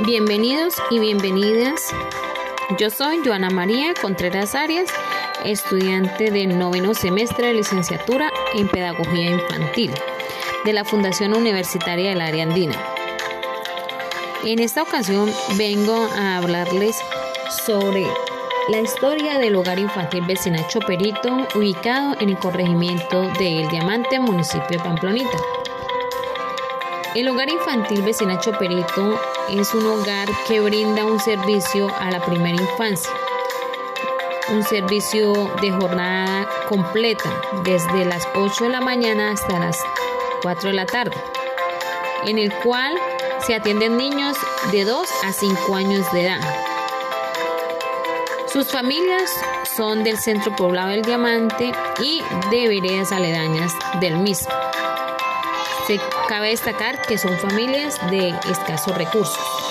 Bienvenidos y bienvenidas. Yo soy Joana María Contreras Arias, estudiante del noveno semestre de licenciatura en Pedagogía Infantil de la Fundación Universitaria del Área Andina. En esta ocasión vengo a hablarles sobre la historia del hogar infantil Vecina Choperito, ubicado en el corregimiento de El Diamante, municipio de Pamplonita. El hogar infantil Vecina Choperito es un hogar que brinda un servicio a la primera infancia, un servicio de jornada completa, desde las 8 de la mañana hasta las 4 de la tarde, en el cual se atienden niños de 2 a 5 años de edad. Sus familias son del centro poblado del Diamante y de veredas aledañas del mismo. Se cabe destacar que son familias de escasos recursos.